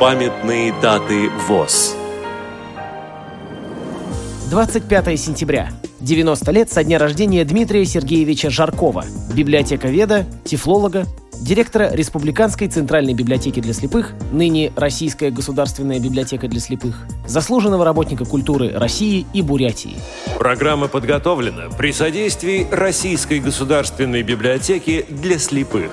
Памятные даты ВОЗ. 25 сентября. 90 лет со дня рождения Дмитрия Сергеевича Жаркова, библиотековеда, тифлолога, директора Республиканской Центральной библиотеки для слепых, ныне Российская государственная библиотека для слепых, заслуженного работника культуры России и Бурятии. Программа подготовлена при содействии Российской государственной библиотеки для слепых.